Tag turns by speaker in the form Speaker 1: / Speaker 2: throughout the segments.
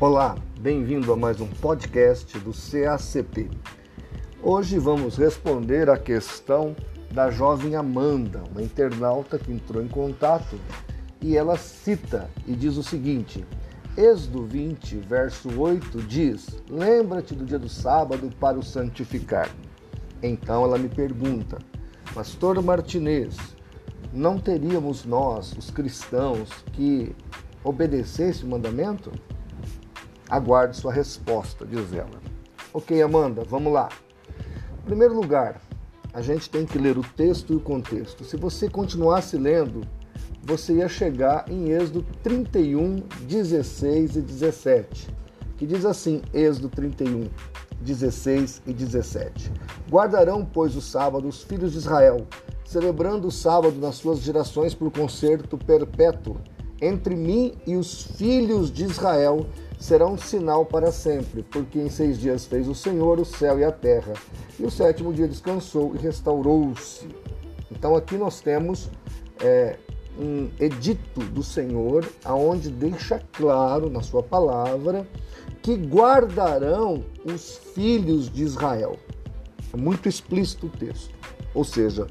Speaker 1: Olá, bem-vindo a mais um podcast do CACP. Hoje vamos responder a questão da jovem Amanda, uma internauta que entrou em contato e ela cita e diz o seguinte: Êxodo 20, verso 8 diz: Lembra-te do dia do sábado para o santificar. Então ela me pergunta, Pastor Martinez, não teríamos nós, os cristãos, que obedecer esse mandamento? Aguarde sua resposta, diz ela. Ok, Amanda, vamos lá. Em primeiro lugar, a gente tem que ler o texto e o contexto. Se você continuasse lendo, você ia chegar em Êxodo 31, 16 e 17, que diz assim: Êxodo 31, 16 e 17. Guardarão, pois, o sábado os filhos de Israel, celebrando o sábado nas suas gerações por concerto perpétuo entre mim e os filhos de Israel será um sinal para sempre, porque em seis dias fez o Senhor o céu e a terra, e o sétimo dia descansou e restaurou-se. Então aqui nós temos é, um edito do Senhor, aonde deixa claro na sua palavra que guardarão os filhos de Israel. É muito explícito o texto. Ou seja,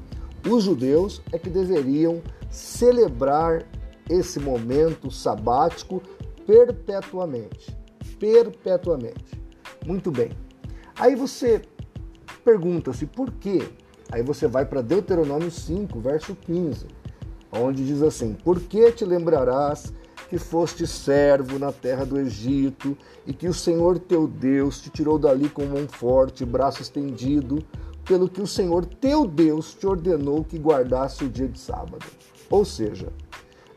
Speaker 1: os judeus é que deveriam celebrar esse momento sabático perpetuamente. Perpetuamente. Muito bem. Aí você pergunta-se por quê? Aí você vai para Deuteronômio 5, verso 15, onde diz assim: Por que te lembrarás que foste servo na terra do Egito e que o Senhor teu Deus te tirou dali com mão forte, braço estendido, pelo que o Senhor teu Deus te ordenou que guardasse o dia de sábado? Ou seja,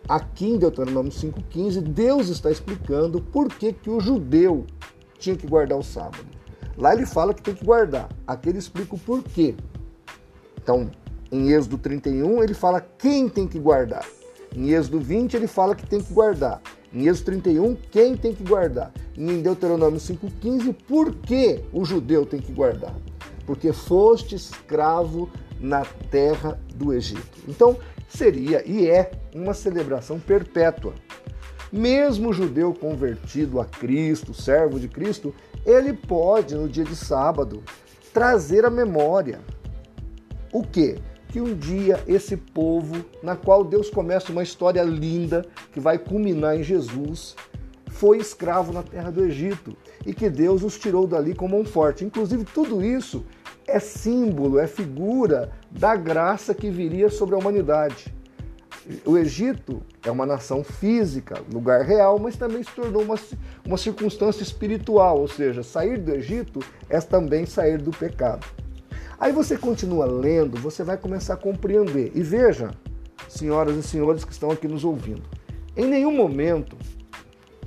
Speaker 1: Aqui em Deuteronômio 5,15, Deus está explicando por que, que o judeu tinha que guardar o sábado. Lá ele fala que tem que guardar, aqui ele explica o porquê. Então, em Êxodo 31, ele fala quem tem que guardar. Em Êxodo 20, ele fala que tem que guardar. Em Êxodo 31, quem tem que guardar. E em Deuteronômio 5,15, por que o judeu tem que guardar? Porque foste escravo na terra do Egito. Então, seria e é uma celebração perpétua. Mesmo o judeu convertido a Cristo, servo de Cristo, ele pode, no dia de sábado, trazer à memória o quê? Que um dia esse povo, na qual Deus começa uma história linda que vai culminar em Jesus, foi escravo na terra do Egito e que Deus os tirou dali com mão forte. Inclusive, tudo isso é símbolo, é figura da graça que viria sobre a humanidade. O Egito é uma nação física, lugar real, mas também se tornou uma, uma circunstância espiritual, ou seja, sair do Egito é também sair do pecado. Aí você continua lendo, você vai começar a compreender. E veja, senhoras e senhores que estão aqui nos ouvindo, em nenhum momento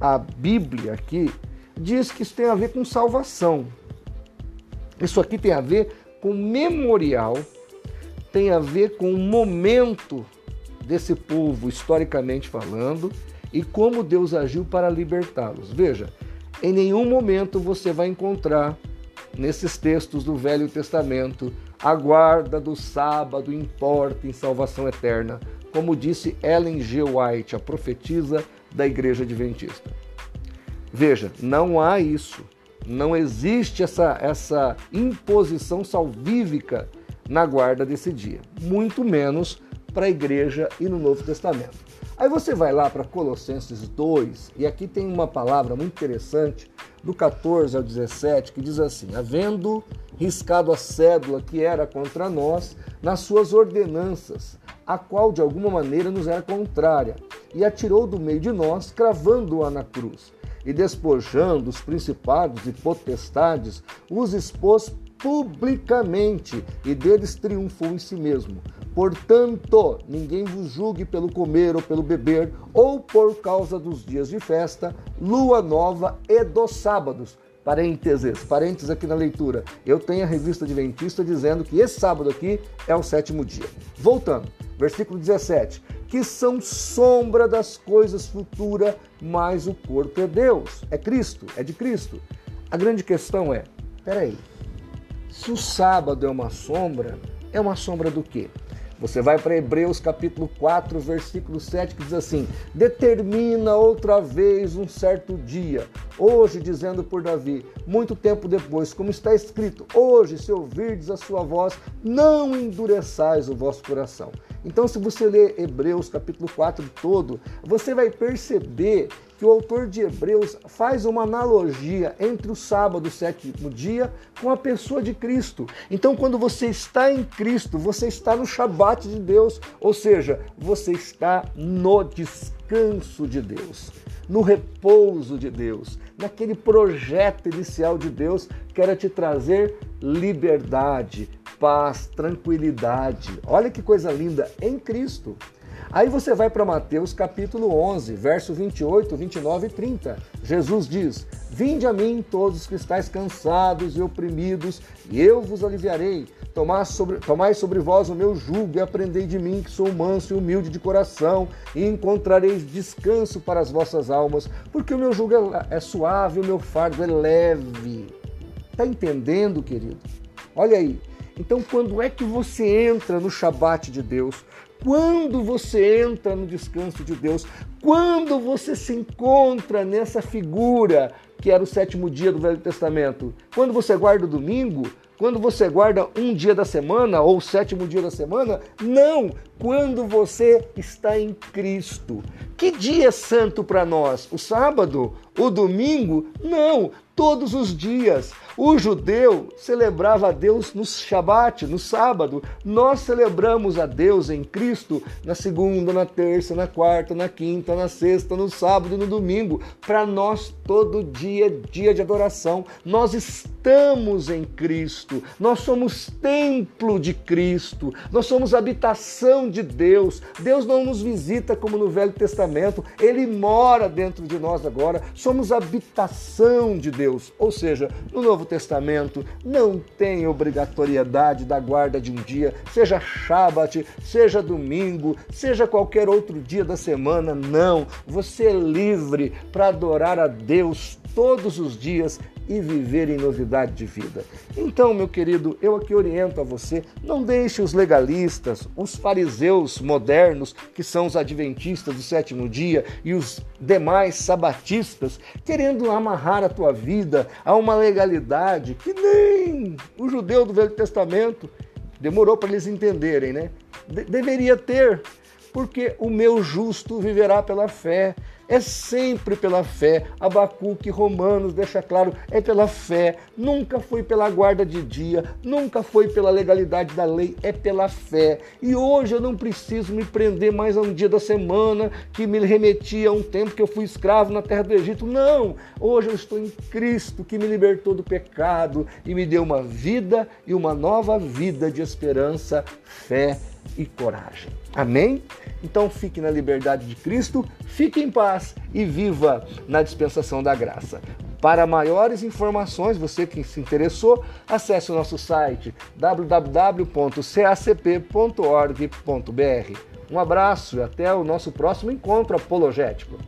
Speaker 1: a Bíblia aqui diz que isso tem a ver com salvação. Isso aqui tem a ver com memorial, tem a ver com o momento desse povo, historicamente falando, e como Deus agiu para libertá-los. Veja, em nenhum momento você vai encontrar nesses textos do Velho Testamento a guarda do sábado importa em salvação eterna, como disse Ellen G. White, a profetisa da Igreja Adventista. Veja, não há isso. Não existe essa, essa imposição salvífica na guarda desse dia, muito menos para a igreja e no Novo Testamento. Aí você vai lá para Colossenses 2, e aqui tem uma palavra muito interessante, do 14 ao 17, que diz assim: Havendo riscado a cédula que era contra nós nas suas ordenanças, a qual de alguma maneira nos era contrária, e atirou do meio de nós, cravando-a na cruz e despojando os principados e potestades, os expôs publicamente e deles triunfou em si mesmo. Portanto, ninguém vos julgue pelo comer ou pelo beber, ou por causa dos dias de festa, lua nova e dos sábados. Parênteses, parênteses aqui na leitura. Eu tenho a revista Adventista dizendo que esse sábado aqui é o sétimo dia. Voltando, versículo 17 que são sombra das coisas futuras, mas o corpo é Deus, é Cristo, é de Cristo. A grande questão é, peraí, se o sábado é uma sombra, é uma sombra do quê? Você vai para Hebreus capítulo 4, versículo 7, que diz assim: Determina outra vez um certo dia, hoje, dizendo por Davi, muito tempo depois, como está escrito: Hoje, se ouvirdes a sua voz, não endureçais o vosso coração. Então, se você ler Hebreus capítulo 4 todo, você vai perceber que o autor de Hebreus faz uma analogia entre o sábado, o sétimo dia, com a pessoa de Cristo. Então, quando você está em Cristo, você está no Shabat de Deus, ou seja, você está no descanso de Deus, no repouso de Deus, naquele projeto inicial de Deus que era te trazer liberdade, paz, tranquilidade. Olha que coisa linda em Cristo. Aí você vai para Mateus capítulo 11, verso 28, 29 e 30. Jesus diz: Vinde a mim todos os que estáis cansados e oprimidos, e eu vos aliviarei. Tomai sobre, tomai sobre vós o meu jugo e aprendei de mim, que sou manso e humilde de coração, e encontrareis descanso para as vossas almas, porque o meu jugo é, é suave, o meu fardo é leve. Está entendendo, querido? Olha aí. Então, quando é que você entra no Shabat de Deus? Quando você entra no descanso de Deus? Quando você se encontra nessa figura que era o sétimo dia do Velho Testamento? Quando você guarda o domingo? Quando você guarda um dia da semana ou o sétimo dia da semana? Não! Quando você está em Cristo. Que dia é santo para nós? O sábado? O domingo? Não! Todos os dias. O judeu celebrava a Deus no Shabat, no sábado. Nós celebramos a Deus em Cristo na segunda, na terça, na quarta, na quinta, na sexta, no sábado e no domingo. Para nós, todo dia é dia de adoração. Nós estamos em Cristo. Nós somos templo de Cristo. Nós somos habitação de Deus. Deus não nos visita como no Velho Testamento. Ele mora dentro de nós agora. Somos habitação de Deus. Ou seja, no Novo Testamento não tem obrigatoriedade da guarda de um dia, seja Shabat, seja domingo, seja qualquer outro dia da semana, não. Você é livre para adorar a Deus todos os dias e viver em novidade de vida. Então, meu querido, eu aqui oriento a você: não deixe os legalistas, os fariseus modernos, que são os adventistas do sétimo dia, e os demais sabatistas, querendo amarrar a tua vida a uma legalidade que nem o judeu do Velho Testamento demorou para eles entenderem, né? De deveria ter, porque o meu justo viverá pela fé. É sempre pela fé. Abacuque, Romanos deixa claro, é pela fé. Nunca foi pela guarda de dia, nunca foi pela legalidade da lei, é pela fé. E hoje eu não preciso me prender mais a um dia da semana que me remetia a um tempo que eu fui escravo na terra do Egito. Não! Hoje eu estou em Cristo que me libertou do pecado e me deu uma vida e uma nova vida de esperança, fé e coragem. Amém? Então fique na liberdade de Cristo, fique em paz e viva na dispensação da graça. Para maiores informações, você que se interessou, acesse o nosso site www.cacp.org.br. Um abraço e até o nosso próximo encontro apologético.